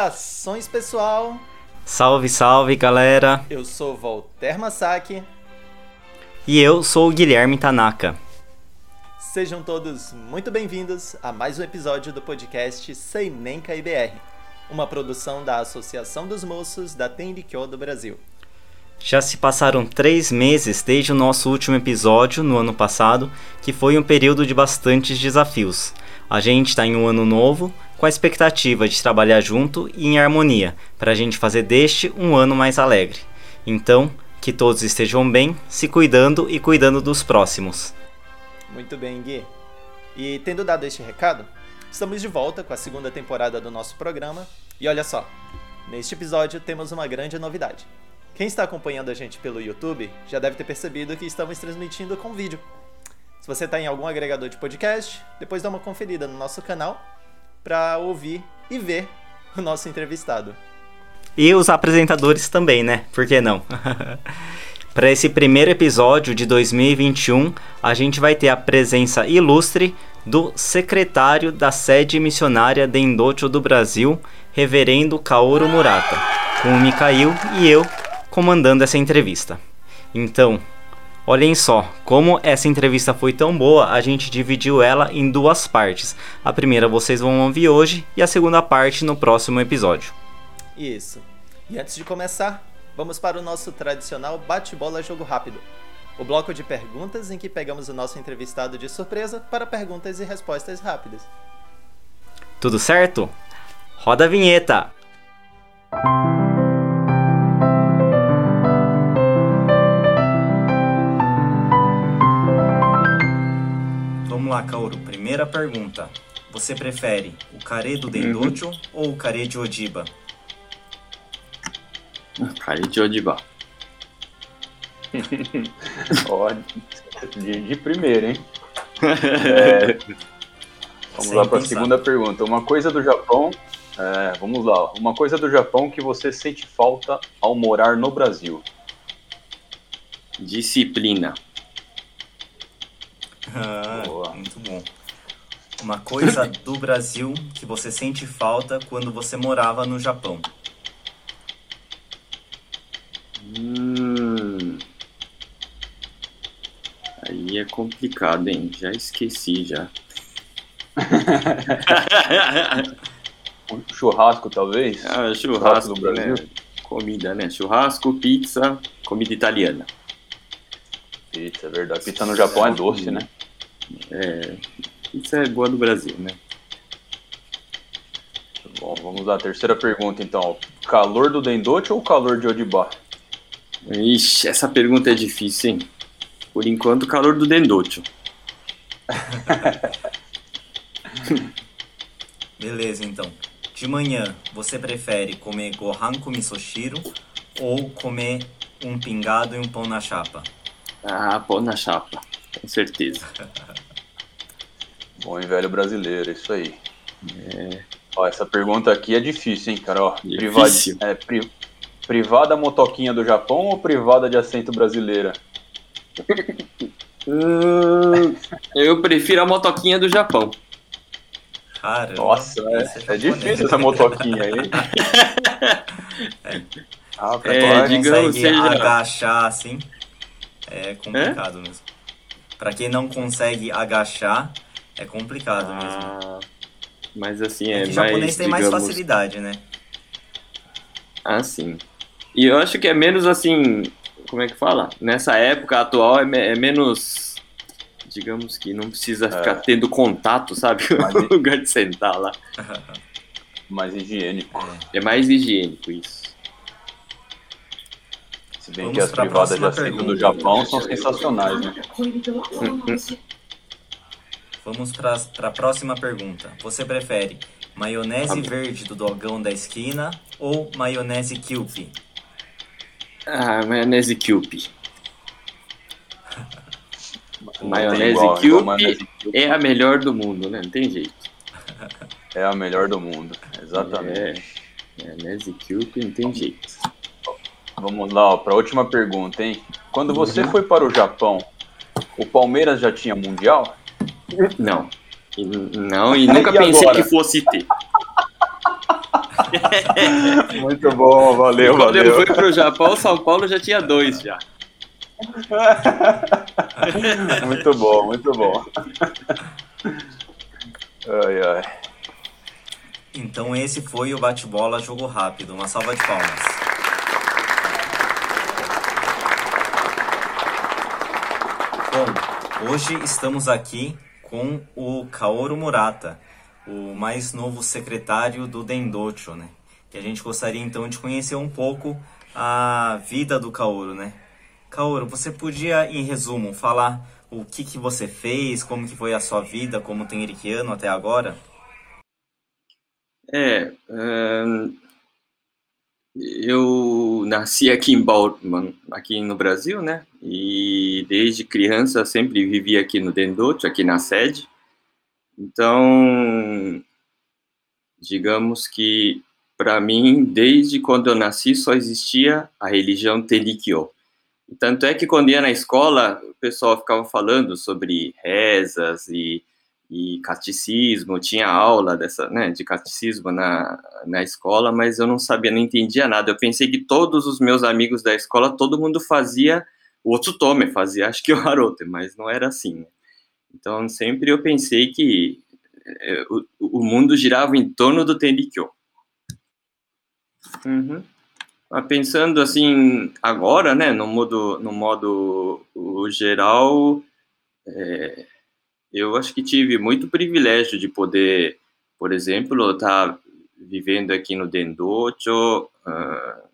Saudações, pessoal! Salve, salve, galera! Eu sou Volter Masaki. E eu sou o Guilherme Tanaka. Sejam todos muito bem-vindos a mais um episódio do podcast Sem Nem IBR, uma produção da Associação dos Moços da Tenrikyo do Brasil. Já se passaram três meses desde o nosso último episódio, no ano passado, que foi um período de bastantes desafios. A gente está em um ano novo, com a expectativa de trabalhar junto e em harmonia, para a gente fazer deste um ano mais alegre. Então, que todos estejam bem, se cuidando e cuidando dos próximos. Muito bem, Gui. E tendo dado este recado, estamos de volta com a segunda temporada do nosso programa. E olha só, neste episódio temos uma grande novidade. Quem está acompanhando a gente pelo YouTube já deve ter percebido que estamos transmitindo com vídeo. Se você está em algum agregador de podcast, depois dá uma conferida no nosso canal para ouvir e ver o nosso entrevistado. E os apresentadores também, né? Por que não? para esse primeiro episódio de 2021, a gente vai ter a presença ilustre do secretário da sede missionária de Endocho do Brasil, reverendo Kaoru Murata, com o Mikhail e eu comandando essa entrevista. Então, Olhem só, como essa entrevista foi tão boa, a gente dividiu ela em duas partes. A primeira vocês vão ouvir hoje e a segunda parte no próximo episódio. Isso. E antes de começar, vamos para o nosso tradicional bate-bola jogo rápido. O bloco de perguntas em que pegamos o nosso entrevistado de surpresa para perguntas e respostas rápidas. Tudo certo? Roda a vinheta! Lá, Kaoru. Primeira pergunta. Você prefere o kare do Dendocho uhum. ou o kare de Ojiba? Kare de Ojiba. Ó, de, de primeira, hein? É, vamos Sem lá para a segunda pergunta. Uma coisa do Japão. É, vamos lá. Uma coisa do Japão que você sente falta ao morar no Brasil. Disciplina. Ah, muito bom. Uma coisa do Brasil que você sente falta quando você morava no Japão. Hum... Aí é complicado, hein? Já esqueci já. churrasco, talvez? Ah, churrasco, do Brasil. Né? Comida, né? Churrasco, pizza, comida italiana. Pizza, é verdade. Pizza no Japão é doce, né? É, isso é boa do Brasil, né? Bom, vamos lá, terceira pergunta então. Calor do Dendote ou calor de Odibá? Ixi, essa pergunta é difícil, hein? Por enquanto, calor do Dendote. Beleza, então. De manhã, você prefere comer gohan com misoshiro ou comer um pingado e um pão na chapa? Ah, pão na chapa, com certeza. Bom e velho brasileiro, isso aí. É. Ó, essa pergunta aqui é difícil, hein, cara? Ó, difícil. é, pri, privada motoquinha do Japão ou privada de assento brasileira? hum, eu prefiro a motoquinha do Japão. Cara, Nossa, é, é difícil essa motoquinha aí. é. Ah, é, digamos, seja... agachar assim é complicado é? mesmo. Para quem não consegue agachar, é complicado ah, mesmo. Mas assim, é, é que mais. O japonês tem digamos... mais facilidade, né? Ah, sim. E eu acho que é menos assim. Como é que fala? Nessa época atual é, me é menos. Digamos que não precisa é. ficar tendo contato, sabe? no lugar de sentar lá. mais higiênico. É. é mais higiênico isso. Se bem Vamos que as privadas de assento do Japão são sensacionais, né? Vamos para a próxima pergunta. Você prefere maionese verde do dogão da esquina ou maionese Kewpie? Ah, maionese Kewpie. maionese Kewpie é a melhor do mundo, né? Não tem jeito. É a melhor do mundo, exatamente. É, maionese Kewpie não tem jeito. Vamos lá, para a última pergunta, hein? Quando você uhum. foi para o Japão, o Palmeiras já tinha Mundial? Não. Não, e nunca e pensei agora? que fosse ter. muito bom, valeu, Quando valeu. eu fui pro Japão, São Paulo já tinha dois já. muito bom, muito bom. Ai, ai. Então esse foi o bate-bola jogo rápido. Uma salva de palmas. Bom, hoje estamos aqui com o Kaoru Murata, o mais novo secretário do Dendocho, né? E a gente gostaria então de conhecer um pouco a vida do Kaoru, né? Kaoru, você podia, em resumo, falar o que, que você fez, como que foi a sua vida como teneriquiano até agora? É, ahn, eu nasci aqui em Bauru, aqui no Brasil, né? E desde criança sempre vivi aqui no Dendote, aqui na sede. Então, digamos que para mim, desde quando eu nasci, só existia a religião Tenikyo. Tanto é que quando ia na escola, o pessoal ficava falando sobre rezas e, e catecismo, tinha aula dessa, né, de catecismo na, na escola, mas eu não sabia, não entendia nada. Eu pensei que todos os meus amigos da escola, todo mundo fazia o Otsutome, fazia acho que o Harote, mas não era assim. Né? Então sempre eu pensei que é, o, o mundo girava em torno do Tenikyo. Uhum. Pensando assim agora, né, no modo, no modo geral, é, eu acho que tive muito privilégio de poder, por exemplo, estar tá vivendo aqui no Dendocho, uh,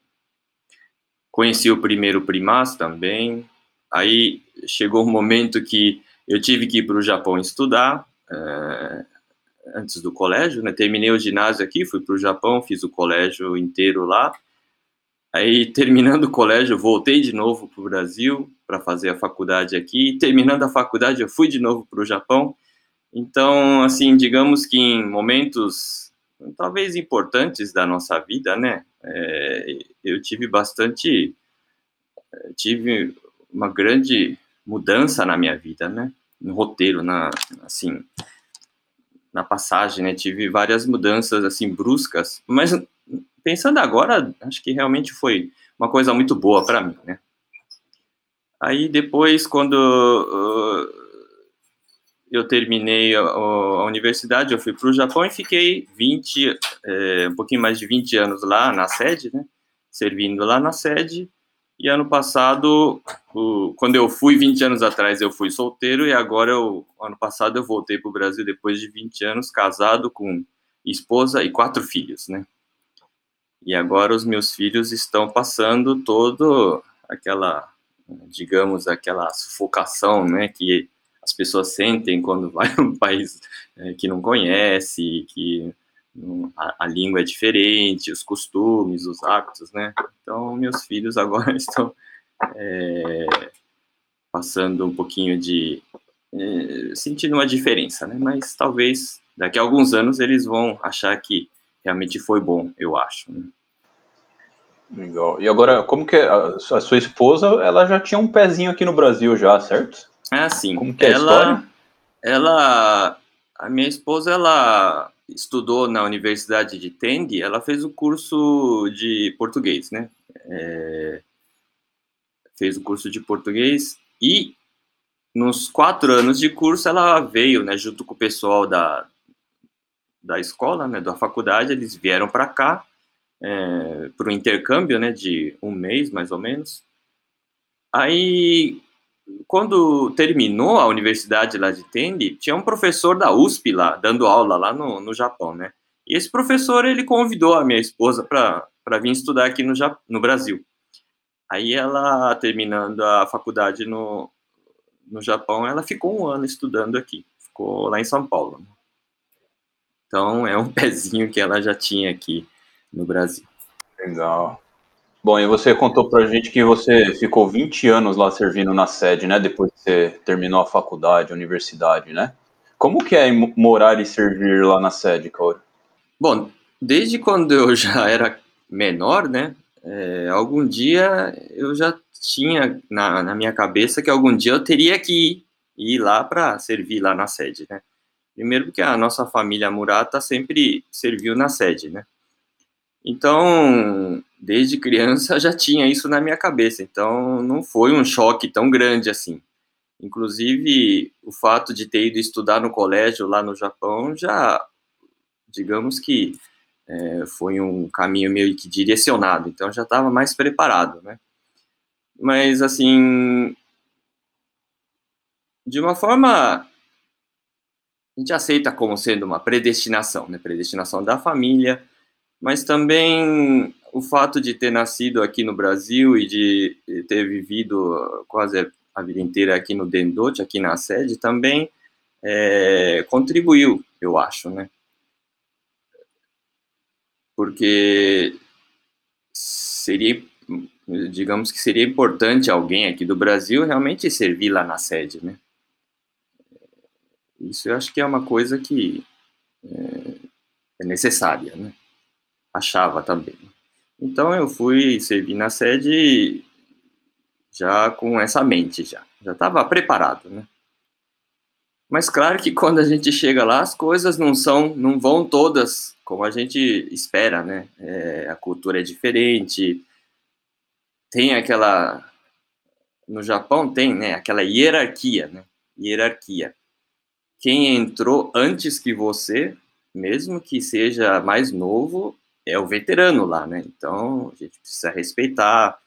conheci o primeiro primas também, aí chegou um momento que eu tive que ir para o Japão estudar, uh, antes do colégio, né, terminei o ginásio aqui, fui para o Japão, fiz o colégio inteiro lá, Aí, terminando o colégio, voltei de novo para o Brasil para fazer a faculdade aqui. E, terminando a faculdade, eu fui de novo para o Japão. Então, assim, digamos que em momentos talvez importantes da nossa vida, né? É, eu tive bastante, tive uma grande mudança na minha vida, né? No roteiro, na assim, na passagem, né? Tive várias mudanças assim bruscas, mas pensando agora, acho que realmente foi uma coisa muito boa para mim, né? Aí depois, quando uh, eu terminei a, a, universidade, eu fui para o Japão e fiquei 20, é, um pouquinho mais de 20 anos lá na sede, né? Servindo lá na sede. E ano passado, o, quando eu fui 20 anos atrás, eu fui solteiro e agora, eu, ano passado, eu voltei para o Brasil depois de 20 anos, casado com esposa e quatro filhos, né? E agora os meus filhos estão passando todo aquela, digamos, aquela sufocação, né, que as pessoas sentem quando vai a um país é, que não conhece, que a, a, língua é diferente, os costumes, os hábitos, né? Então, meus filhos agora estão é, passando um pouquinho de. É, sentindo uma diferença, né? Mas talvez daqui a alguns anos eles vão achar que realmente foi bom, eu acho. Né? Legal. E agora, como que é? a, a sua esposa, ela já tinha um pezinho aqui no Brasil já, certo? É sim. Como que é ela, a história? Ela, a minha esposa, ela estudou na Universidade de Tende, ela fez o curso de português, né? É, fez o curso de português e nos quatro anos de curso ela veio, né, junto com o pessoal da, da escola, né, da faculdade, eles vieram para cá é, para o intercâmbio, né, de um mês mais ou menos. Aí, quando terminou a universidade lá de Tende, tinha um professor da USP lá, dando aula lá no, no Japão, né? E esse professor, ele convidou a minha esposa para vir estudar aqui no, no Brasil. Aí ela, terminando a faculdade no, no Japão, ela ficou um ano estudando aqui. Ficou lá em São Paulo. Né? Então, é um pezinho que ela já tinha aqui no Brasil. Legal. Bom, e você contou pra gente que você ficou 20 anos lá servindo na sede, né? Depois que você terminou a faculdade, a universidade, né? Como que é morar e servir lá na sede, Kaori? Bom, desde quando eu já era menor, né? É, algum dia eu já tinha na, na minha cabeça que algum dia eu teria que ir, ir lá para servir lá na sede, né? Primeiro porque a nossa família Murata sempre serviu na sede, né? Então, desde criança já tinha isso na minha cabeça, então não foi um choque tão grande assim. Inclusive, o fato de ter ido estudar no colégio lá no Japão já, digamos que é, foi um caminho meio que direcionado, então já estava mais preparado, né? Mas, assim, de uma forma, a gente aceita como sendo uma predestinação, né? Predestinação da família, mas também o fato de ter nascido aqui no Brasil e de ter vivido quase a vida inteira aqui no Dendote, aqui na sede, também é, contribuiu, eu acho, né? Porque seria, digamos que seria importante alguém aqui do Brasil realmente servir lá na sede, né? Isso eu acho que é uma coisa que é, é necessária, né? Achava também. Então eu fui servir na sede já com essa mente já, já estava preparado, né? Mas claro que quando a gente chega lá, as coisas não são, não vão todas como a gente espera, né? É, a cultura é diferente, tem aquela, no Japão tem, né? Aquela hierarquia, né? Hierarquia. Quem entrou antes que você, mesmo que seja mais novo, é o veterano lá, né? Então a gente precisa respeitar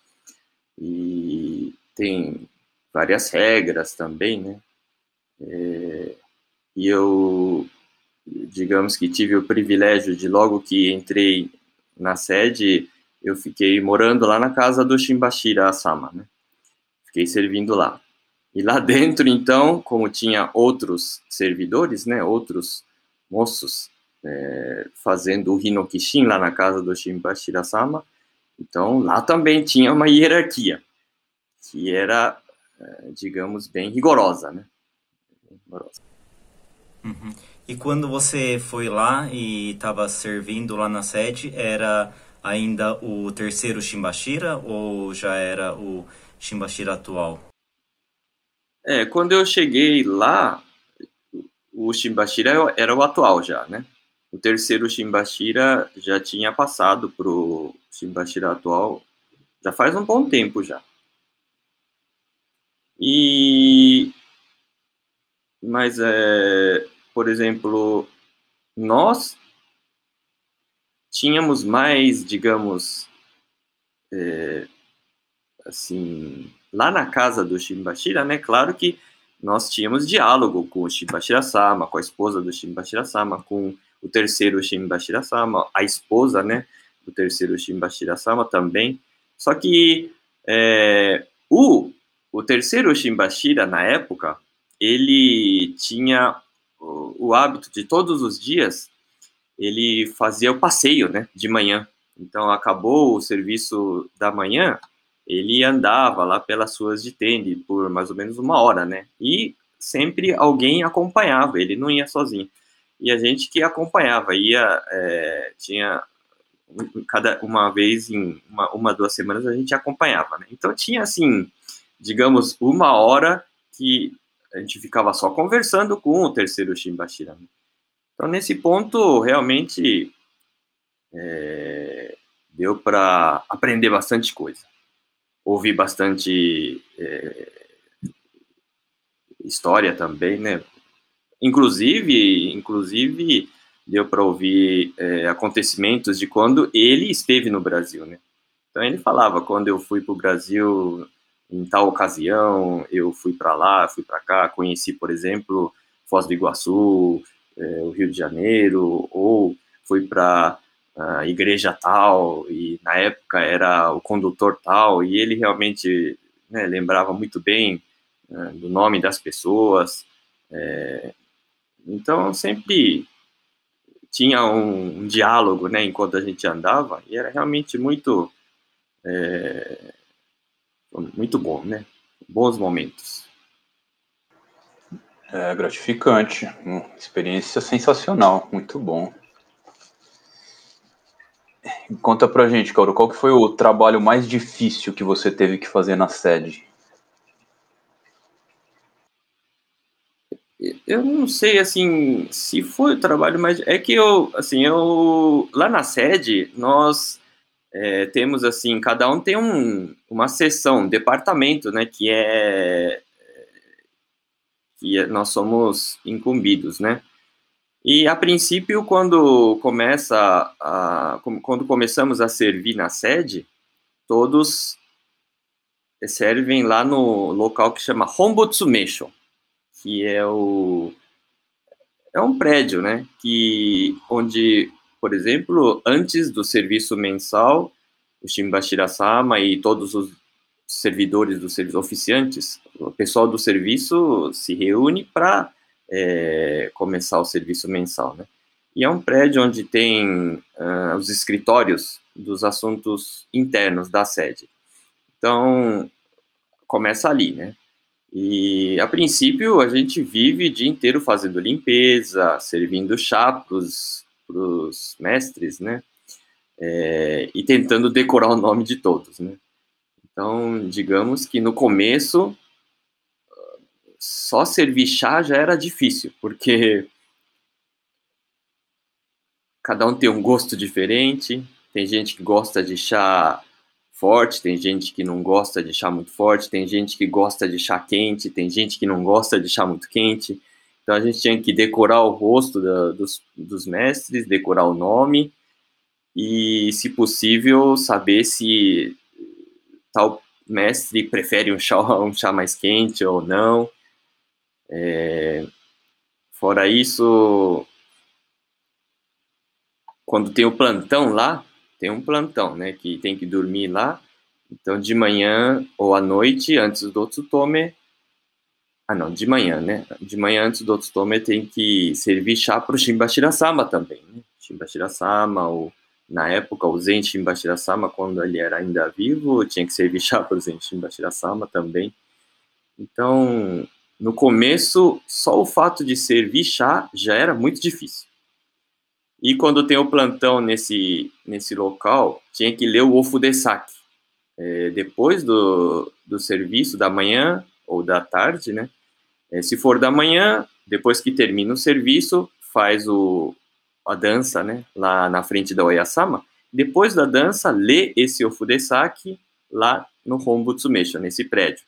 e tem várias regras também, né? É, e eu, digamos que tive o privilégio de logo que entrei na sede, eu fiquei morando lá na casa do Shimbashira Asama, né? Fiquei servindo lá. E lá dentro, então, como tinha outros servidores, né, outros moços é, fazendo o Hinokishin lá na casa do Shimbashira-sama, então lá também tinha uma hierarquia, que era, é, digamos, bem rigorosa, né? Rigorosa. Uhum. E quando você foi lá e estava servindo lá na sede, era ainda o terceiro Shimbashira ou já era o Shimbashira atual? É, quando eu cheguei lá, o Shimbashira era o atual já, né? O terceiro Shimbashira já tinha passado pro Shimbashira atual, já faz um bom tempo já. E mas é, por exemplo, nós tínhamos mais, digamos, é, assim, lá na casa do Shimbashira, né, claro que nós tínhamos diálogo com o Shimbashira-sama, com a esposa do Shimbashira-sama, com o terceiro Shimbashira-sama, a esposa, né, do terceiro Shimbashira-sama também. Só que é, o, o terceiro Shimbashira, na época, ele tinha o, o hábito de todos os dias, ele fazia o passeio, né, de manhã. Então, acabou o serviço da manhã, ele andava lá pelas ruas de Tende por mais ou menos uma hora, né? E sempre alguém acompanhava, ele não ia sozinho. E a gente que acompanhava, ia, é, tinha cada uma vez em uma, uma, duas semanas a gente acompanhava, né? Então tinha assim, digamos, uma hora que a gente ficava só conversando com o terceiro Shimbashira. Né? Então nesse ponto realmente é, deu para aprender bastante coisa ouvi bastante é, história também, né? Inclusive, inclusive deu para ouvir é, acontecimentos de quando ele esteve no Brasil, né? Então ele falava quando eu fui para o Brasil em tal ocasião, eu fui para lá, fui para cá, conheci, por exemplo, Foz do Iguaçu, é, o Rio de Janeiro, ou fui para igreja tal, e na época era o condutor tal, e ele realmente né, lembrava muito bem né, do nome das pessoas. É, então, sempre tinha um, um, diálogo né, enquanto a gente andava, e era realmente muito, é, muito bom, né? Bons momentos. É gratificante, experiência sensacional, muito bom. Conta pra gente, Cauro, qual que foi o trabalho mais difícil que você teve que fazer na sede? eu não sei, assim, se foi o trabalho mais... É que eu, assim, eu... Lá na sede, nós é, temos, assim, cada um tem um, uma seção, um departamento, né, que é... que é, nós somos incumbidos, né? E, a princípio, quando começa a... quando começamos a servir na sede, todos servem lá no local que chama Hombutsumesho, que é o é um prédio, né, que onde, por exemplo, antes do serviço mensal, o Shimbashira-sama e todos os servidores do serviço, oficiantes, o pessoal do serviço se reúne para é, começar o serviço mensal, né? E é um prédio onde tem uh, os escritórios dos assuntos internos da sede. Então, começa ali, né? E, a princípio, a gente vive o dia inteiro fazendo limpeza, servindo chá para os mestres, né? É, e tentando decorar o nome de todos, né? Então, digamos que no começo, só servir chá já era difícil, porque cada um tem um gosto diferente, tem gente que gosta de chá forte, tem gente que não gosta de chá muito forte, tem gente que gosta de chá quente, tem gente que não gosta de chá muito quente. Então a gente tinha que decorar o rosto da, dos, dos mestres, decorar o nome e, se possível, saber se tal mestre prefere um chá, um chá mais quente ou não. É, fora isso, quando tem o plantão lá, tem um plantão, né, que tem que dormir lá. Então, de manhã ou à noite, antes do Otsutome, ah, não, de manhã, né? De manhã, antes do Otsutome, tem que servir chá para o Shimbashira-sama também, né? Shimbashira-sama, ou, na época, o Zen Shimbashira-sama, quando ele era ainda vivo, tinha que servir chá para o Zen Shimbashira-sama também. Então, no começo, só o fato de servir chá já era muito difícil. E quando tem o plantão nesse, nesse local, tinha que ler o Ofudesaki. É, depois do, do serviço da manhã ou da tarde, né? É, se for da manhã, depois que termina o serviço, faz o, a dança, né? Lá na frente da Oyasama. Depois da dança, lê esse Ofudesaki lá no Hombutsumesho, nesse prédio.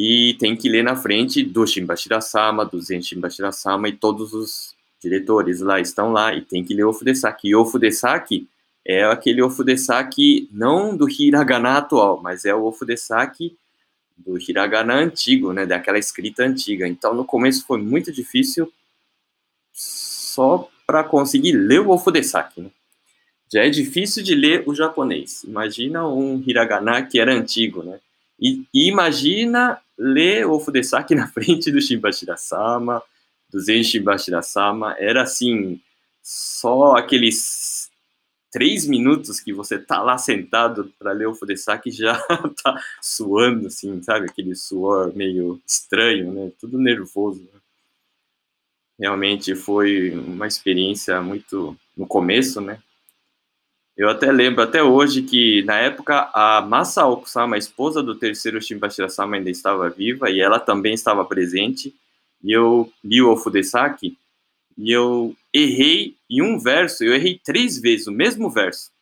E tem que ler na frente do Shimbashira-sama, do Zen Shimbashira-sama e todos os diretores lá estão lá e tem que ler o Fudesaki. E o Fudesaki é aquele Ofudesaki não do hiragana atual, mas é o Ofudesaki do hiragana antigo, né, daquela escrita antiga. Então, no começo foi muito difícil só para conseguir ler o Ofudesaki, né? Já é difícil de ler o japonês. Imagina um hiragana que era antigo, né? E, e imagina ler o Ofudesaki na frente do Shimbashira-sama, do Zenshi Bashira-sama era assim, só aqueles três minutos que você tá lá sentado para ler o Fudesaki já tá suando, assim, sabe? Aquele suor meio estranho, né? Tudo nervoso. Né? Realmente foi uma experiência muito no começo, né? Eu até lembro até hoje que na época a Masaoku-sama, a esposa do terceiro Shimbashira-sama, ainda estava viva e ela também estava presente e eu li o Ofudesaki e eu errei em um verso, eu errei três vezes o mesmo verso.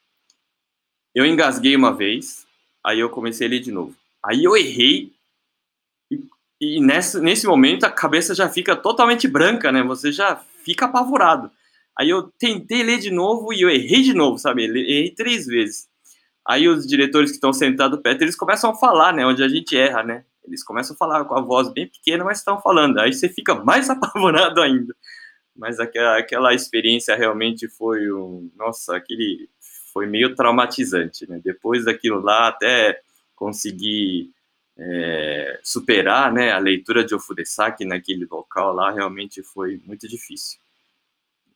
Eu engasguei uma vez, aí eu comecei a ler de novo. Aí eu errei e, e nesse, nesse momento a cabeça já fica totalmente branca, né? Você já fica apavorado. Aí eu tentei ler de novo e eu errei de novo, sabe? Errei três vezes. Aí os diretores que estão sentados perto, eles começam a falar, né? Onde a gente erra, né? Eles começam a falar com a voz bem pequena, mas estão falando. Aí você fica mais apavorado ainda. Mas aquela, aquela experiência realmente foi um. Nossa, aquele. Foi meio traumatizante, né? Depois daquilo lá, até conseguir é, superar né, a leitura de Ofudesaki naquele local lá, realmente foi muito difícil.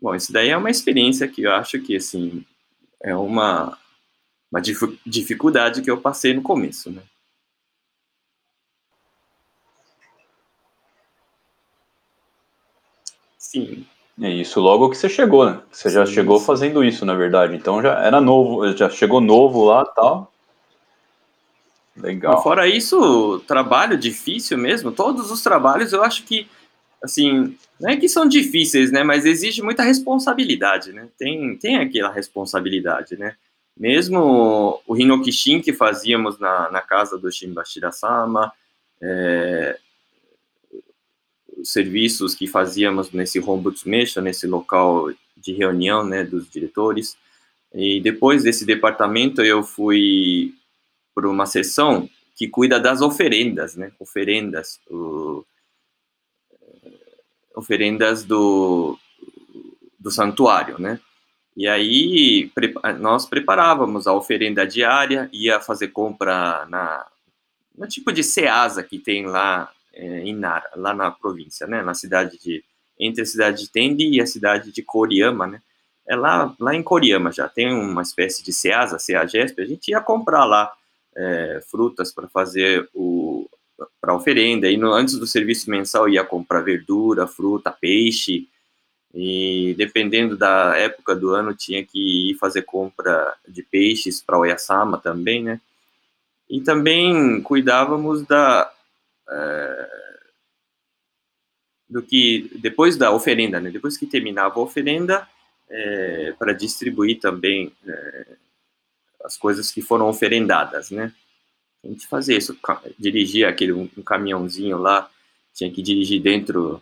Bom, isso daí é uma experiência que eu acho que, assim, é uma, uma dificuldade que eu passei no começo, né? Sim. É isso logo que você chegou, né? Você sim, já chegou sim. fazendo isso, na verdade. Então já era novo, já chegou novo lá tal. Legal. Fora isso, trabalho difícil mesmo. Todos os trabalhos eu acho que assim, não é que são difíceis, né? Mas exige muita responsabilidade, né? Tem, tem aquela responsabilidade, né? Mesmo o Hinokishin que fazíamos na, na casa do Shimbashira-sama, é, os serviços que fazíamos nesse Hombudsmesha, nesse local de reunião, né, dos diretores. E depois desse departamento eu fui para uma sessão que cuida das oferendas, né? Oferendas, o, oferendas do, do santuário, né? E aí nós preparávamos a oferenda diária, ia fazer compra na no tipo de Ceasa que tem lá é, em Nara, lá na província, né? Na cidade de entre a cidade de Tendi e a cidade de Koriyama, né? É lá, lá em Koriyama já tem uma espécie de Ceasa, Ceagesp, a gente ia comprar lá é, frutas para fazer o para oferenda, e no, antes do serviço mensal ia comprar verdura, fruta, peixe, e dependendo da época do ano tinha que ir fazer compra de peixes para Oyasama também, né? E também cuidávamos da é, do que depois da oferenda, né? Depois que terminava a oferenda, é, para distribuir também é, as coisas que foram oferendadas, né? A gente fazia isso, dirigia aquele um, caminhãozinho lá, tinha que dirigir dentro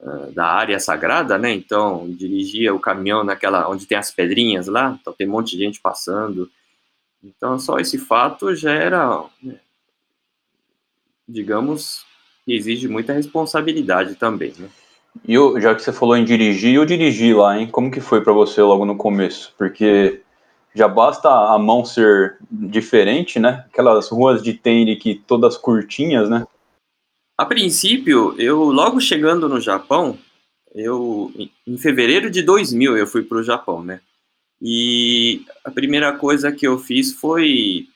uh, da área sagrada, né? Então dirigia o caminhão naquela onde tem as pedrinhas lá, então tem um monte de gente passando. Então só esse fato já era, né, digamos, exige muita responsabilidade também, né? E eu, já que você falou em dirigir, eu dirigi lá, hein? Como que foi para você logo no começo? Porque já basta a mão ser diferente, né? Aquelas ruas de Tenri que todas curtinhas, né? A princípio, eu logo chegando no Japão, eu em fevereiro de 2000 eu fui para o Japão, né? E a primeira coisa que eu fiz foi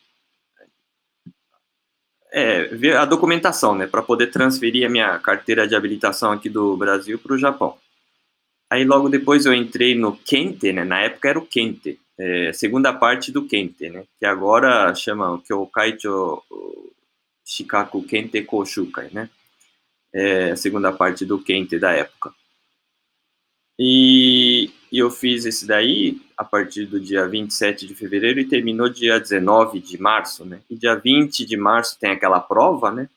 é, ver a documentação, né, para poder transferir a minha carteira de habilitação aqui do Brasil para o Japão. Aí logo depois eu entrei no Kente, né, na época era o Kente, é, segunda parte do Kente, né, que agora chama Kyokaicho Shikaku Kente Koshukai, né, é a segunda parte do Kente da época. E eu fiz esse daí a partir do dia 27 de fevereiro e terminou dia 19 de março, né? E dia 20 de março tem aquela prova, né?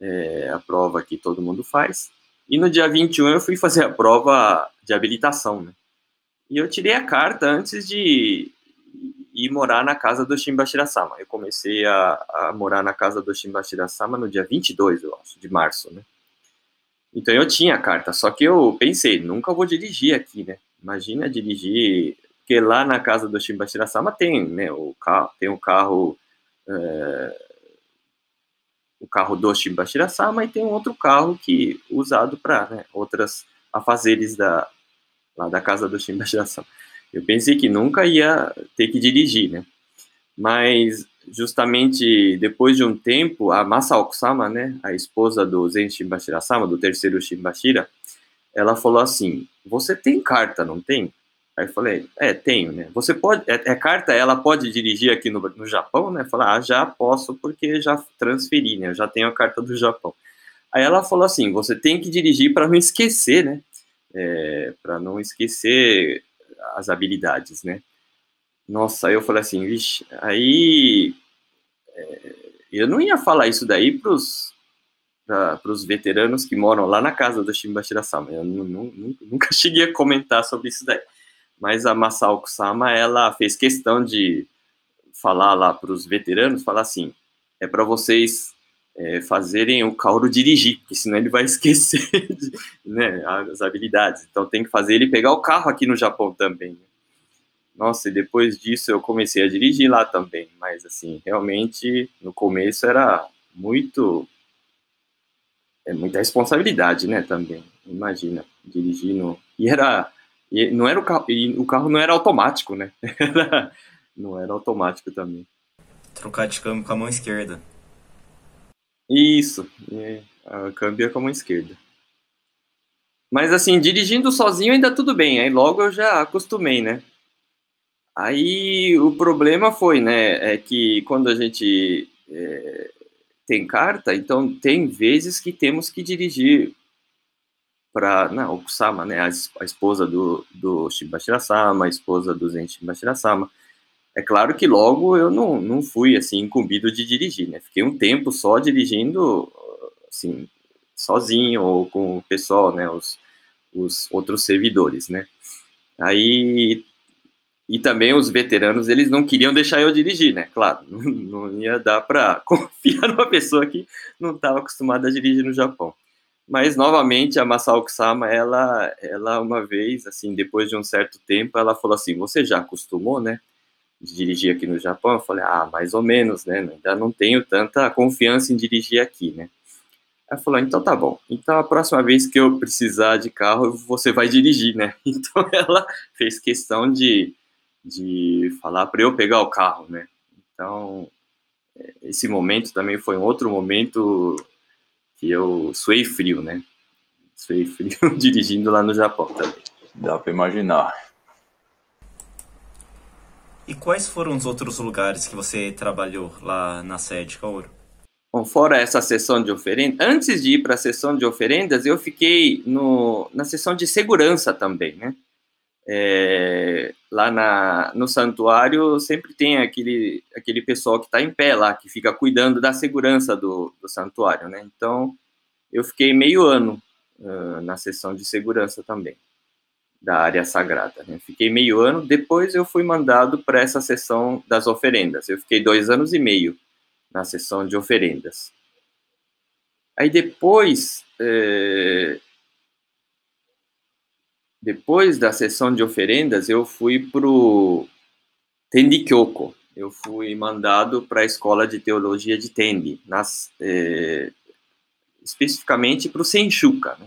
É, a prova que todo mundo faz. E no dia 21 eu fui fazer a prova de habilitação, né? E eu tirei a carta antes de ir morar na casa do Shimbashira-sama. Eu comecei a, a, morar na casa do Shimbashira-sama no dia 22, eu acho, de março, né? Então eu tinha a carta, só que eu pensei, nunca vou dirigir aqui, né? Imagina dirigir, porque lá na casa do Shimbashira-sama tem, né, o carro, tem o carro, é, o carro do Shimbashira-sama e tem um outro carro que usado para né, outras afazeres da lá da casa do Shimbashira-sama. Eu pensei que nunca ia ter que dirigir, né? Mas justamente depois de um tempo, a Masaoku-sama, né, a esposa do Zen Shimbashira-sama, do terceiro Shimbashira, ela falou assim: "Você tem carta, não tem?" Aí eu falei: "É, tenho, né? Você pode é, é carta, ela pode dirigir aqui no, no Japão, né?" Falei: "Ah, já posso porque já transferi, né? Eu já tenho a carta do Japão." Aí ela falou assim: "Você tem que dirigir para não esquecer, né? É, para não esquecer as habilidades, né?" Nossa, aí eu falei assim, vixe, aí é, eu não ia falar isso daí pros para os veteranos que moram lá na casa do Shimbashira-sama. Eu nunca cheguei a comentar sobre isso daí. Mas a Masaoku-sama, ela fez questão de falar lá para os veteranos, falar assim, é para vocês é, fazerem o Kaoru dirigir, porque senão ele vai esquecer de, né, as habilidades. Então tem que fazer ele pegar o carro aqui no Japão também. Né? Nossa, e depois disso eu comecei a dirigir lá também, mas assim, realmente no começo era muito é muita responsabilidade, né, também. Imagina, dirigindo e era e não era o carro, o carro não era automático, né? não era automático também. Trocar de câmbio com a mão esquerda. Isso, a câmbio é com a mão esquerda. Mas assim, dirigindo sozinho ainda tudo bem, aí logo eu já acostumei, né? Aí o problema foi, né, é que quando a gente é, tem carta, então tem vezes que temos que dirigir para na Okusama, né, a, a, esposa do, do Shibashira-sama, a esposa do Zen Shibashira-sama. É claro que logo eu não, não fui assim incumbido de dirigir, né? Fiquei um tempo só dirigindo, assim, sozinho ou com o pessoal, né, os, os outros servidores, né? Aí e também os veteranos, eles não queriam deixar eu dirigir, né? Claro, não, não ia dar para confiar numa pessoa que não estava acostumada a dirigir no Japão. Mas, novamente, a Masao Kusama, ela, ela uma vez, assim, depois de um certo tempo, ela falou assim, você já acostumou, né, de dirigir aqui no Japão? Eu falei, ah, mais ou menos, né, ainda não tenho tanta confiança em dirigir aqui, né. Ela falou, então tá bom. Então a próxima vez que eu precisar de carro, você vai dirigir, né? Então ela fez questão de, de falar para eu pegar o carro, né? Então esse momento também foi um outro momento que eu suei frio, né? Suei frio dirigindo lá no Japão também. Dá para imaginar. E quais foram os outros lugares que você trabalhou lá na sede, Kaoru? Bom, fora essa sessão de oferendas, antes de ir para a sessão de oferendas, eu fiquei no, na sessão de segurança também, né? É, lá na, no santuário sempre tem aquele, aquele pessoal que está em pé lá, que fica cuidando da segurança do, do santuário, né? Então, eu fiquei meio ano uh, na sessão de segurança também, da área sagrada, né? Fiquei meio ano, depois eu fui mandado para essa sessão das oferendas. Eu fiquei dois anos e meio na sessão de oferendas. Aí depois, é, depois da sessão de oferendas, eu fui para o Tendikyoko. Eu fui mandado para a escola de teologia de Tendi, nas, é, especificamente para o Senshuka. Né?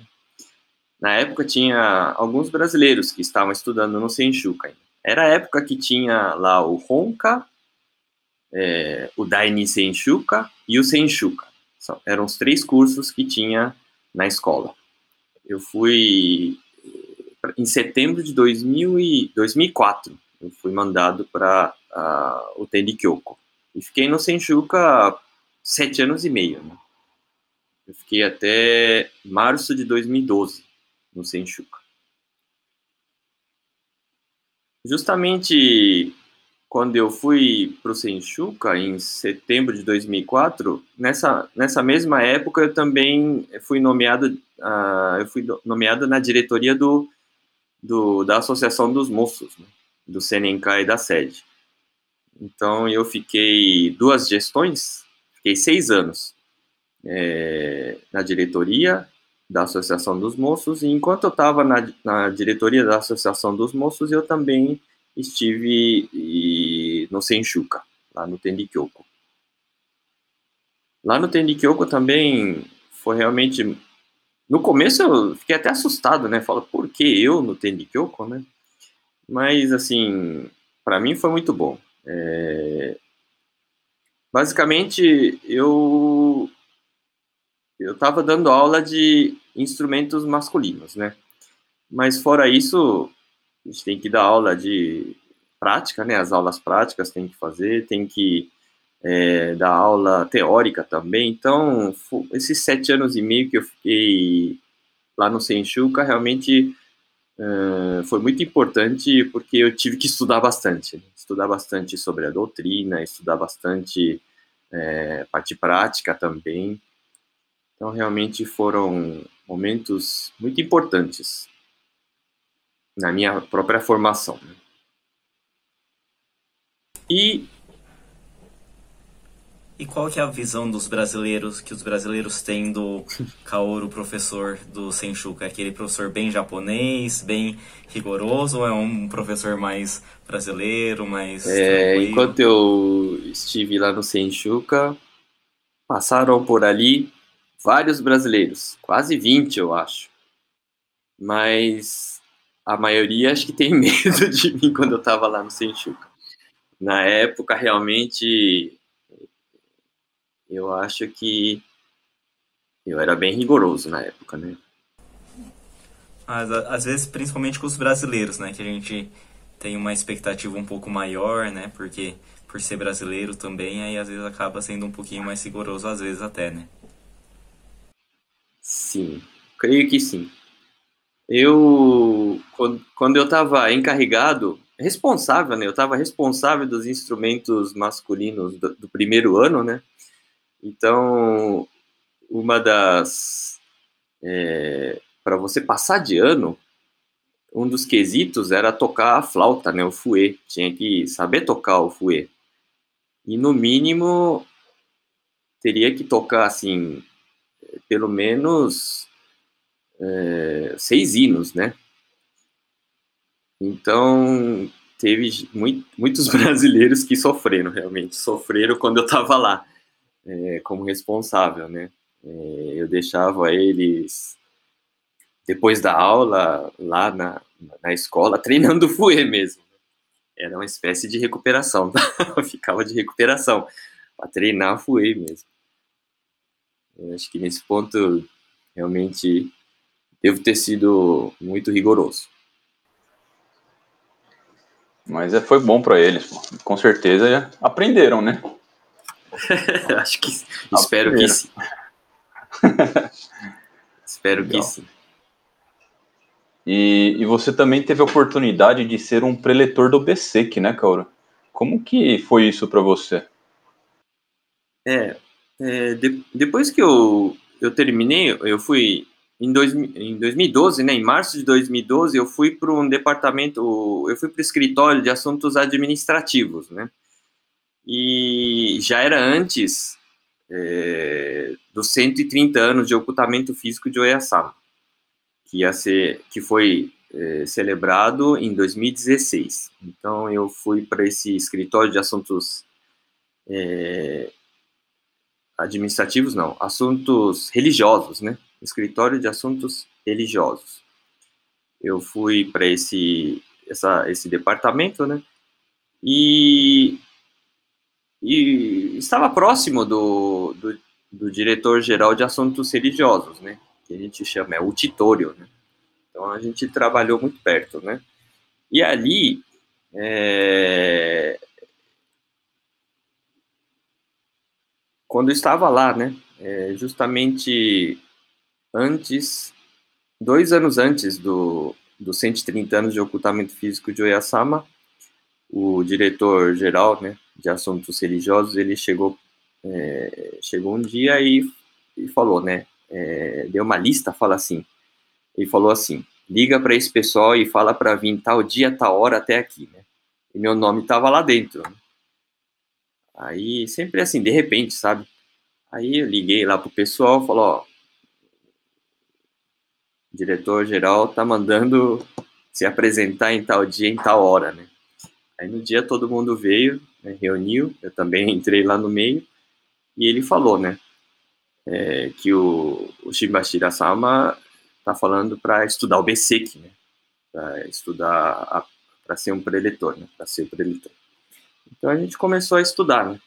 Na época tinha alguns brasileiros que estavam estudando no Senshuka. Era a época que tinha lá o Honka é, o Daini Senshuka e o Senshuka. São, eram os três cursos que tinha na escola. Eu fui em setembro de 2000 e, 2004. Eu fui mandado para o Tendikyoko. E fiquei no Senshuka sete anos e meio. Né? Eu fiquei até março de 2012 no Senshuka. Justamente quando eu fui para o Senchuca, em setembro de 2004, nessa, nessa mesma época eu também fui nomeado, uh, eu fui nomeado na diretoria do, do, da Associação dos Moços, né, do Senenkai da sede. Então eu fiquei duas gestões, fiquei seis anos é, na diretoria da Associação dos Moços, e enquanto eu estava na, na diretoria da Associação dos Moços, eu também estive no Senshuka, lá no Tendikyoko. Lá no Tendikyoko também foi realmente... No começo eu fiquei até assustado, né? Falo, por que eu no Tendikyoko, né? Mas, assim, para mim foi muito bom. É... Basicamente, eu eu estava dando aula de instrumentos masculinos, né? Mas fora isso, a gente tem que dar aula de prática, né? As aulas práticas tem que fazer, tem que é, dar aula teórica também. Então, esses sete anos e meio que eu fiquei lá no Senchuca, realmente uh, foi muito importante porque eu tive que estudar bastante. Né? Estudar bastante sobre a doutrina, estudar bastante é, parte prática também. Então, realmente foram momentos muito importantes na minha própria formação. Né? E e qual que é a visão dos brasileiros, que os brasileiros têm do Kaoru, professor do Senshuka? É aquele professor bem japonês, bem rigoroso, ou é um professor mais brasileiro, mais é, Enquanto eu estive lá no Senshuka, passaram por ali vários brasileiros, quase 20 eu acho. Mas a maioria acho que tem medo de mim quando eu estava lá no Senchuca. Na época, realmente, eu acho que eu era bem rigoroso na época, né? Mas, às vezes, principalmente com os brasileiros, né? Que a gente tem uma expectativa um pouco maior, né? Porque por ser brasileiro também, aí às vezes acaba sendo um pouquinho mais rigoroso, às vezes até, né? Sim, creio que sim. Eu, quando eu estava encarregado, responsável, né? Eu estava responsável dos instrumentos masculinos do, do, primeiro ano, né? Então, uma das. É, para você passar de ano, um dos quesitos era tocar a flauta, né? O fouet. Tinha que saber tocar o fouet. E no mínimo, teria que tocar, assim, pelo menos é, seis hinos, né? Então, teve muito, muitos brasileiros que sofreram, realmente, sofreram quando eu estava lá, é, como responsável, né? É, eu deixava eles, depois da aula, lá na, na escola, treinando fuê mesmo. Era uma espécie de recuperação, tá? ficava de recuperação, para treinar fuê mesmo. Eu acho que nesse ponto, realmente, devo ter sido muito rigoroso. Mas é, foi bom para eles, com certeza aprenderam, né? Acho que espero que sim. espero Legal. que sim. E, e, você também teve a oportunidade de ser um preletor do BSEC, né, Caura? Como que foi isso para você? É, é de, depois que eu, eu terminei, eu fui em, dois, em 2012, né, em março de 2012, eu fui para um departamento, eu fui para o escritório de assuntos administrativos, né, e já era antes é, dos 130 anos de ocultamento físico de Oiaçaba, que ia ser, que foi é, celebrado em 2016. Então eu fui para esse escritório de assuntos é, administrativos, não, assuntos religiosos, né, escritório de assuntos religiosos. Eu fui para esse essa, esse departamento, né? E, e estava próximo do, do, do diretor-geral de assuntos religiosos, né? Que a gente chama, é o Titório, né? Então a gente trabalhou muito perto, né? E ali, é... quando estava lá, né? É justamente antes, dois anos antes do, dos 130 anos de ocultamento físico de Oyasama, o diretor-geral né, de assuntos religiosos, ele chegou, é, chegou um dia e, e falou, né, é, deu uma lista, fala assim, ele falou assim, liga para esse pessoal e fala para vir tal dia, tal hora até aqui, né, e meu nome estava lá dentro, né? Aí, sempre assim, de repente, sabe? Aí eu liguei lá pro pessoal, falou, ó, diretor-geral tá mandando se apresentar em tal dia, em tal hora, né? Aí no dia todo mundo veio, né, reuniu, eu também entrei lá no meio, e ele falou, né, é, que o, o Shibashira Sama tá falando para estudar o BSEC, né, para estudar, para ser um preletor, né, para ser preletor. Então a gente começou a estudar, né,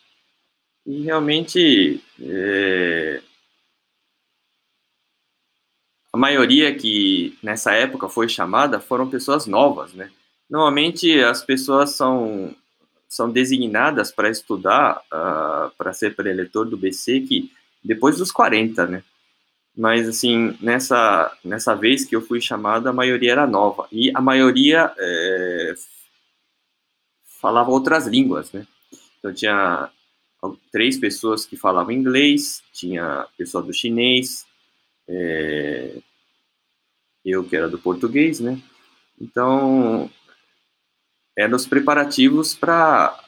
e realmente é, a maioria que nessa época foi chamada foram pessoas novas, né? Normalmente as pessoas são são designadas para estudar, uh, para ser preletor do BC que depois dos 40, né? Mas assim, nessa nessa vez que eu fui chamado, a maioria era nova e a maioria é, falava outras línguas, né? Então tinha três pessoas que falavam inglês, tinha pessoal do chinês, é, eu que era do português, né? Então, eram os preparativos para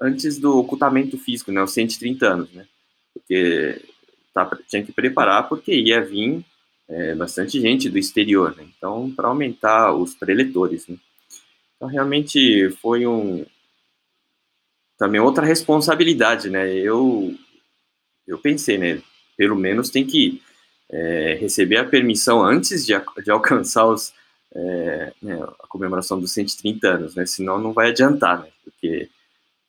antes do ocultamento físico, né? Os 130 anos, né? Porque tá, tinha que preparar porque ia vir é, bastante gente do exterior, né? Então, para aumentar os preletores, né? Então, realmente foi um também outra responsabilidade, né? Eu eu pensei, né? Pelo menos tem que é, receber a permissão antes de, de alcançar os, é, né, a comemoração dos 130 anos, né? Senão não vai adiantar, né? Porque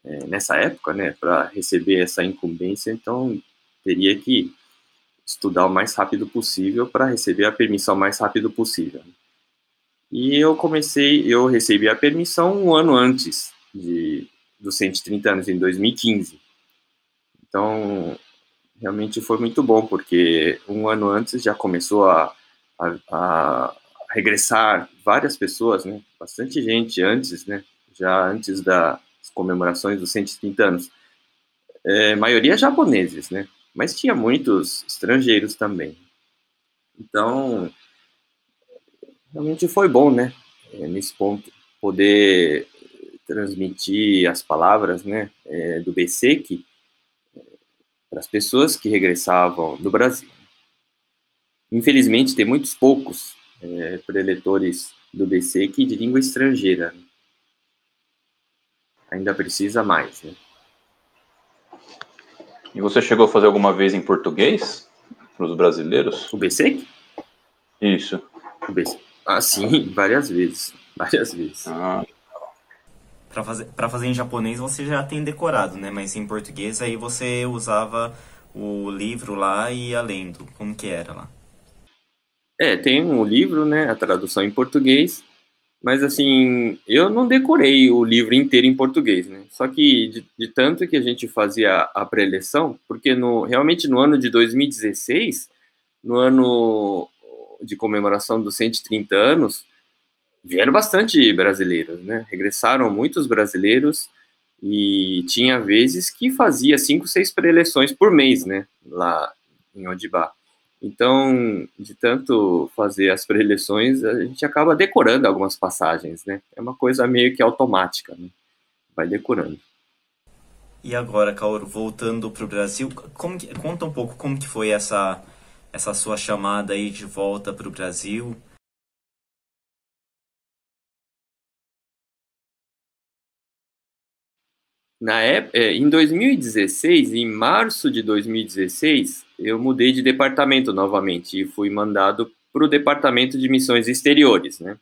é, nessa época, né, para receber essa incumbência, então teria que estudar o mais rápido possível para receber a permissão o mais rápido possível. E eu comecei, eu recebi a permissão um ano antes de, dos 130 anos, em 2015. Então, realmente foi muito bom, porque um ano antes já começou a, a, a regressar várias pessoas, né? Bastante gente antes, né? Já antes das comemorações dos 130 anos. É, maioria japoneses, né? Mas tinha muitos estrangeiros também. Então, realmente foi bom, né? É, nesse ponto, poder transmitir as palavras, né? É, do BSEC é, para as pessoas que regressavam do Brasil. Infelizmente, tem muitos poucos é, preletores do BSEC de língua estrangeira. Né? Ainda precisa mais, né? E você chegou a fazer alguma vez em português para os brasileiros? O BSEC? Isso. O BSEC. Ah, sim, várias vezes. Várias vezes. Ah, Para fazer, pra fazer em japonês você já tem decorado, né? Mas em português aí você usava o livro lá e ia lendo. Como que era lá? É, tem um livro, né? A tradução em português. Mas assim, eu não decorei o livro inteiro em português, né? Só que de, de tanto que a gente fazia a pré-eleição, porque no, realmente no ano de 2016, no ano de comemoração dos 130 anos, vieram bastante brasileiros, né? Regressaram muitos brasileiros e tinha vezes que fazia cinco, seis pré-eleições por mês, né? Lá em Odibá. Então, de tanto fazer as preleções, a gente acaba decorando algumas passagens, né? É uma coisa meio que automática, né? Vai decorando. E agora, Kaoru, voltando para o Brasil, como que- conta um pouco como que foi essa, essa sua chamada aí de volta para o Brasil. Na época, em 2016, em março de 2016, eu mudei de departamento novamente e fui mandado para o departamento de missões exteriores, né?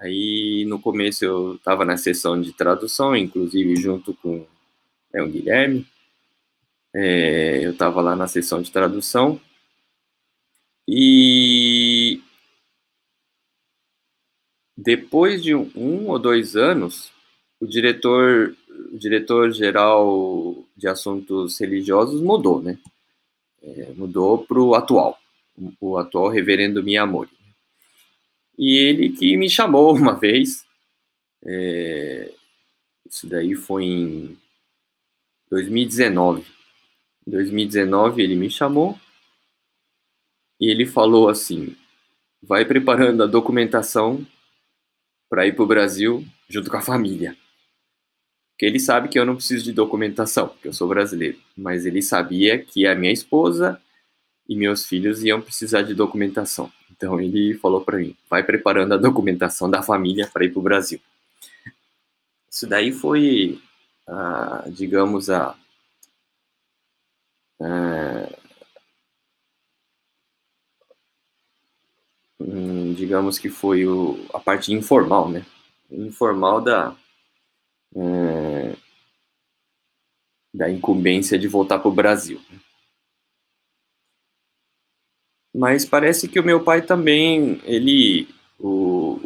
Aí no começo eu estava na sessão de tradução, inclusive junto com é, o Guilherme. É, eu estava lá na sessão de tradução e depois de um, ou dois anos, o diretor o diretor geral de assuntos religiosos mudou, né? É, mudou para o atual, o atual reverendo Miyamori. E ele que me chamou uma vez, é, isso daí foi em 2019. Em 2019 ele me chamou e ele falou assim: vai preparando a documentação para ir para o Brasil junto com a família. Porque ele sabe que eu não preciso de documentação, porque eu sou brasileiro. Mas ele sabia que a minha esposa e meus filhos iam precisar de documentação. Então ele falou para mim: vai preparando a documentação da família para ir para o Brasil. Isso daí foi, ah, digamos, a. ah, hum, digamos que foi o, a parte informal, né? Informal da, é, da incumbência de voltar para o Brasil. Mas parece que o meu pai também, ele, o,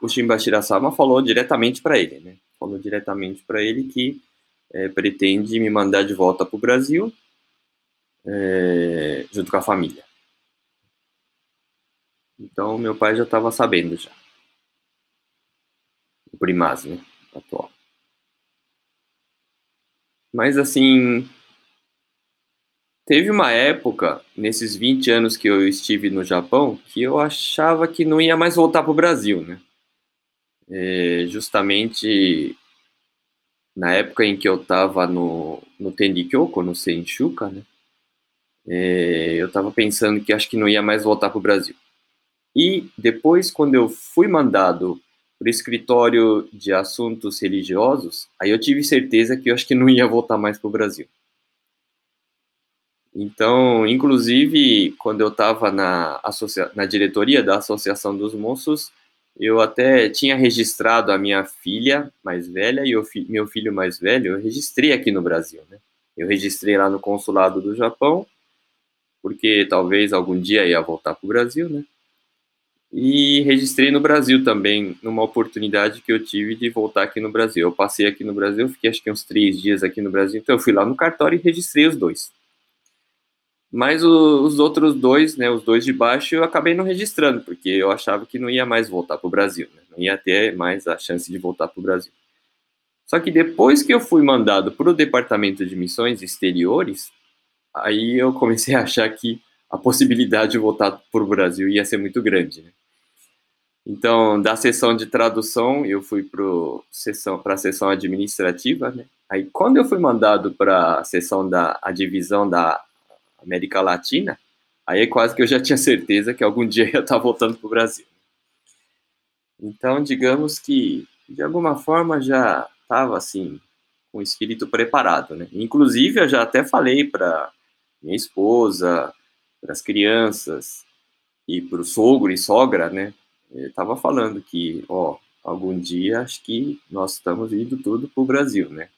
o Shimbashira-sama falou diretamente para ele, né? Falou diretamente para ele que é, pretende me mandar de volta para o Brasil, é, junto com a família. Então, meu pai já estava sabendo já. O primaz, né? atual. Mas assim, teve uma época, nesses 20 anos que eu estive no Japão, que eu achava que não ia mais voltar para o Brasil, né? É, justamente na época em que eu estava no, no Tendikyoko, no Senshuka, né? É, eu estava pensando que acho que não ia mais voltar para o Brasil. E depois, quando eu fui mandado para o escritório de assuntos religiosos, aí eu tive certeza que eu acho que não ia voltar mais para o Brasil. Então, inclusive, quando eu estava na, na diretoria da Associação dos Moços, eu até tinha registrado a minha filha mais velha e o fi... meu filho mais velho, eu registrei aqui no Brasil, né? Eu registrei lá no consulado do Japão, porque talvez algum dia ia voltar para o Brasil, né? E registrei no Brasil também, numa oportunidade que eu tive de voltar aqui no Brasil. Eu passei aqui no Brasil, fiquei acho que uns três dias aqui no Brasil, então eu fui lá no cartório e registrei os dois. Mas os outros dois, né, os dois de baixo, eu acabei não registrando, porque eu achava que não ia mais voltar para o Brasil, né? não ia ter mais a chance de voltar para o Brasil. Só que depois que eu fui mandado para o Departamento de Missões Exteriores, aí eu comecei a achar que a possibilidade de voltar para o Brasil ia ser muito grande. Né? Então, da sessão de tradução, eu fui para a sessão administrativa. Né? Aí, quando eu fui mandado para a sessão da a divisão da América Latina, aí quase que eu já tinha certeza que algum dia eu ia estar voltando para o Brasil. Então, digamos que, de alguma forma, já estava assim, com o espírito preparado. Né? Inclusive, eu já até falei para minha esposa, para as crianças e para o sogro e sogra, né? Estava falando que, ó, algum dia acho que nós estamos indo tudo para o Brasil, né?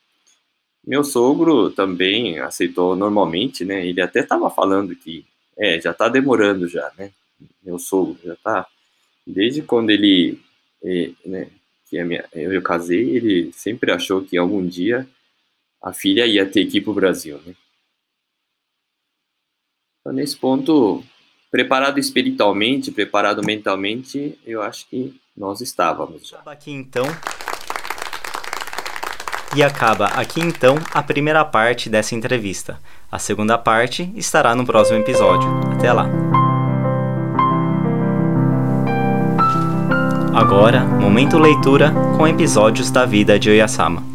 Meu sogro também aceitou normalmente, né? Ele até estava falando que, é, já está demorando já, né? Meu sogro já está desde quando ele, é, né? Que a minha, eu, casei, ele sempre achou que algum dia a filha ia ter que ir para o Brasil, né? Então, nesse ponto, preparado espiritualmente, preparado mentalmente, eu acho que nós estávamos já. Aqui então. E acaba aqui então a primeira parte dessa entrevista. A segunda parte estará no próximo episódio. Até lá! Agora, momento leitura com episódios da vida de Oyasama.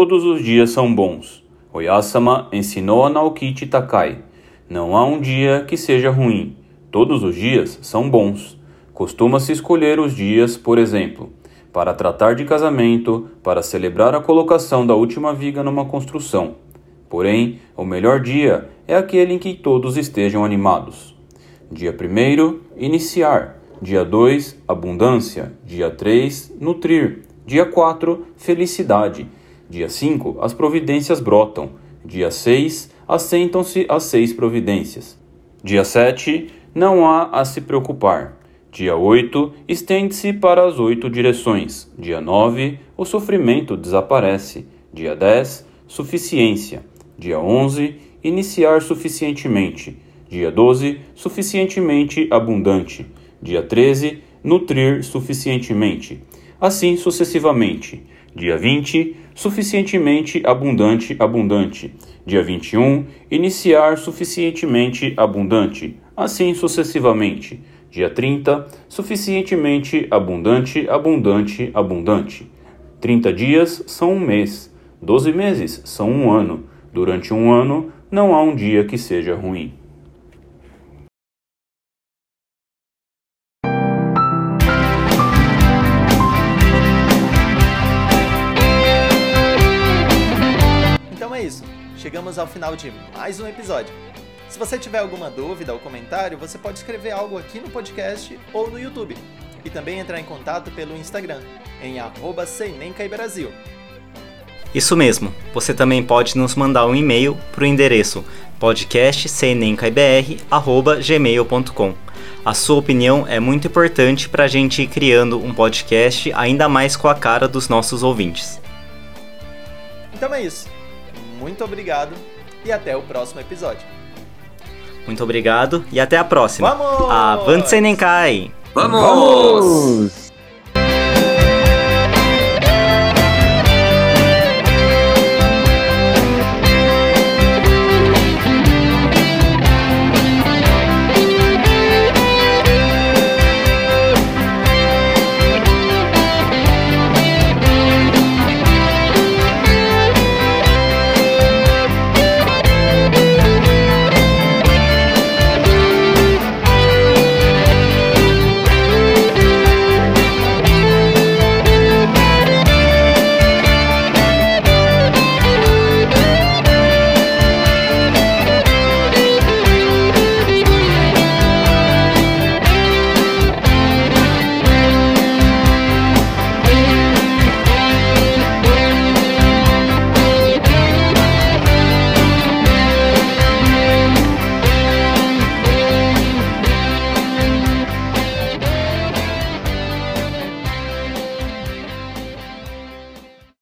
Todos os dias são bons. Oyasama ensinou a Naokichi Takai. Não há um dia que seja ruim. Todos os dias são bons. Costuma-se escolher os dias, por exemplo, para tratar de casamento, para celebrar a colocação da última viga numa construção. Porém, o melhor dia é aquele em que todos estejam animados. Dia 1 iniciar. Dia 2, abundância. Dia 3, nutrir. Dia 4, felicidade. Dia 5, as providências brotam. Dia 6, assentam-se as seis providências. Dia 7, não há a se preocupar. Dia 8, estende-se para as oito direções. Dia 9, o sofrimento desaparece. Dia 10, suficiência. Dia 11, iniciar suficientemente. Dia 12, suficientemente abundante. Dia 13, nutrir suficientemente. Assim sucessivamente. Dia 20, suficientemente abundante, abundante. Dia 21, iniciar suficientemente abundante. Assim sucessivamente. Dia 30, suficientemente abundante, abundante, abundante. 30 dias são um mês. 12 meses são um ano. Durante um ano, não há um dia que seja ruim. Chegamos ao final de mais um episódio. Se você tiver alguma dúvida ou comentário, você pode escrever algo aqui no podcast ou no YouTube. E também entrar em contato pelo Instagram, em Brasil. Isso mesmo, você também pode nos mandar um e-mail para o endereço podcastcnencaibr.gmail.com A sua opinião é muito importante para a gente ir criando um podcast ainda mais com a cara dos nossos ouvintes. Então é isso muito obrigado e até o próximo episódio. Muito obrigado e até a próxima. Vamos! Avante Senenkai! Vamos! Vamos!